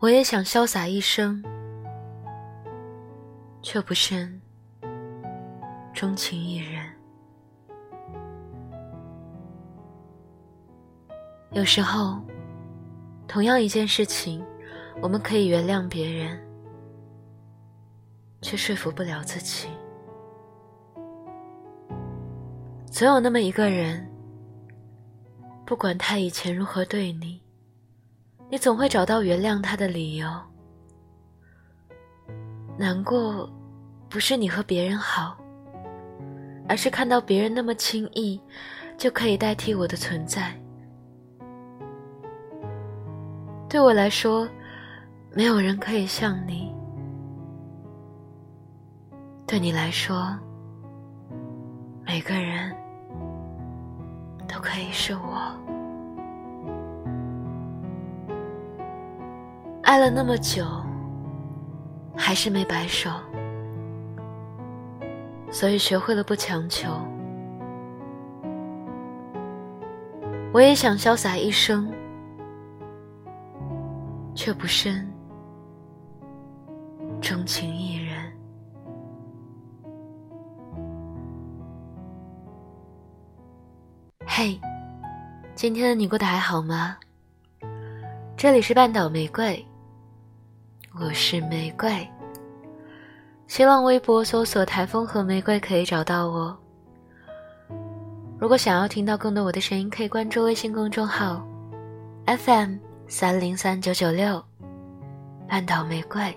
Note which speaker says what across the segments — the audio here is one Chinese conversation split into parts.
Speaker 1: 我也想潇洒一生，却不慎钟情一人。有时候，同样一件事情，我们可以原谅别人，却说服不了自己。总有那么一个人，不管他以前如何对你，你总会找到原谅他的理由。难过，不是你和别人好，而是看到别人那么轻易就可以代替我的存在。对我来说，没有人可以像你；对你来说，每个人。都可以是我，爱了那么久，还是没白首，所以学会了不强求。我也想潇洒一生，却不深钟情一人。嘿，今天你过得还好吗？这里是半岛玫瑰，我是玫瑰。新浪微博搜索“台风和玫瑰”可以找到我。如果想要听到更多我的声音，可以关注微信公众号 FM 三零三九九六半岛玫瑰。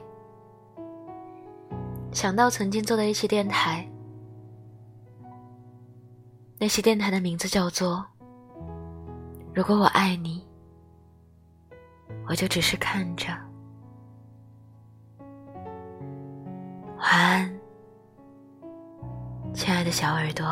Speaker 1: 想到曾经做的一期电台。那些电台的名字叫做“如果我爱你，我就只是看着”。晚安，亲爱的小耳朵。